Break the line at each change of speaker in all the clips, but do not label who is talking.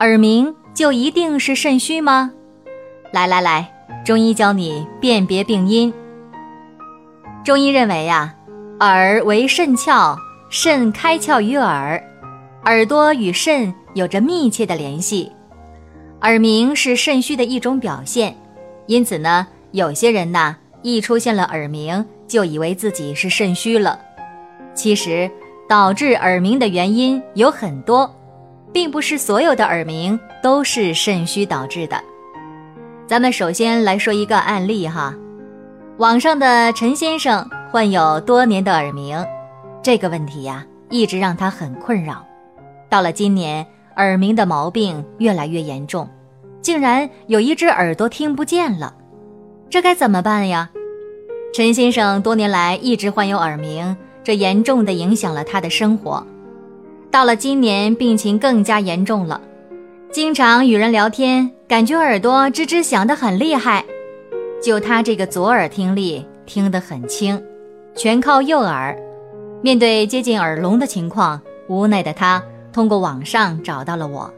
耳鸣就一定是肾虚吗？来来来，中医教你辨别病因。中医认为呀，耳为肾窍，肾开窍于耳，耳朵与肾有着密切的联系，耳鸣是肾虚的一种表现。因此呢，有些人呐，一出现了耳鸣，就以为自己是肾虚了，其实。导致耳鸣的原因有很多，并不是所有的耳鸣都是肾虚导致的。咱们首先来说一个案例哈，网上的陈先生患有多年的耳鸣，这个问题呀一直让他很困扰。到了今年，耳鸣的毛病越来越严重，竟然有一只耳朵听不见了，这该怎么办呀？陈先生多年来一直患有耳鸣。这严重的影响了他的生活，到了今年病情更加严重了，经常与人聊天，感觉耳朵吱吱响得很厉害，就他这个左耳听力听得很轻，全靠右耳。面对接近耳聋的情况，无奈的他通过网上找到了我，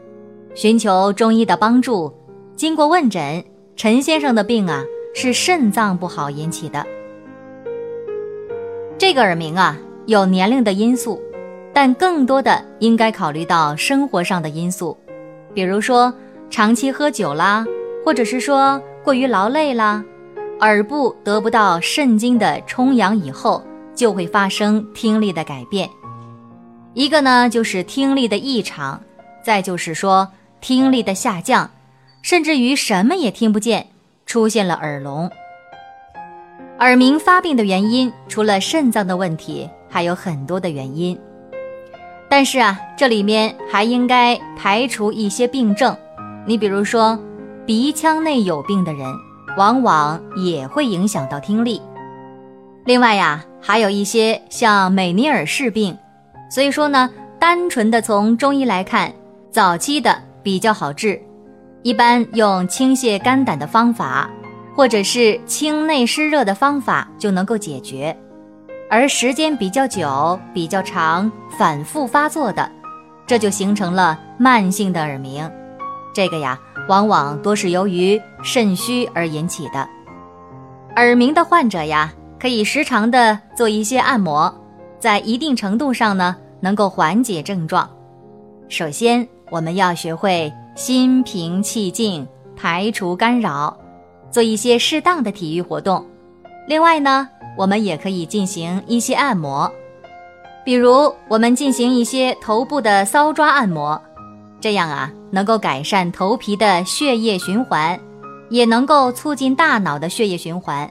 寻求中医的帮助。经过问诊，陈先生的病啊是肾脏不好引起的。这个耳鸣啊，有年龄的因素，但更多的应该考虑到生活上的因素，比如说长期喝酒啦，或者是说过于劳累啦，耳部得不到肾经的充养以后，就会发生听力的改变。一个呢就是听力的异常，再就是说听力的下降，甚至于什么也听不见，出现了耳聋。耳鸣发病的原因，除了肾脏的问题，还有很多的原因。但是啊，这里面还应该排除一些病症。你比如说，鼻腔内有病的人，往往也会影响到听力。另外呀，还有一些像美尼尔氏病。所以说呢，单纯的从中医来看，早期的比较好治，一般用清泻肝胆的方法。或者是清内湿热的方法就能够解决，而时间比较久、比较长、反复发作的，这就形成了慢性的耳鸣。这个呀，往往多是由于肾虚而引起的。耳鸣的患者呀，可以时常的做一些按摩，在一定程度上呢，能够缓解症状。首先，我们要学会心平气静，排除干扰。做一些适当的体育活动，另外呢，我们也可以进行一些按摩，比如我们进行一些头部的搔抓按摩，这样啊，能够改善头皮的血液循环，也能够促进大脑的血液循环。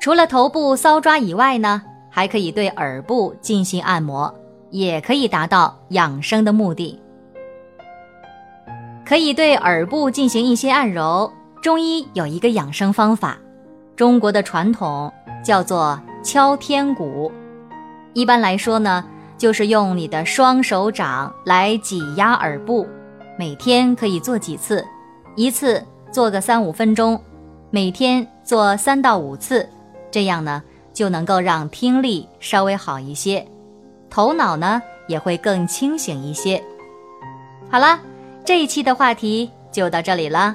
除了头部搔抓以外呢，还可以对耳部进行按摩，也可以达到养生的目的。可以对耳部进行一些按揉。中医有一个养生方法，中国的传统叫做敲天鼓。一般来说呢，就是用你的双手掌来挤压耳部，每天可以做几次，一次做个三五分钟，每天做三到五次，这样呢就能够让听力稍微好一些，头脑呢也会更清醒一些。好了，这一期的话题就到这里了。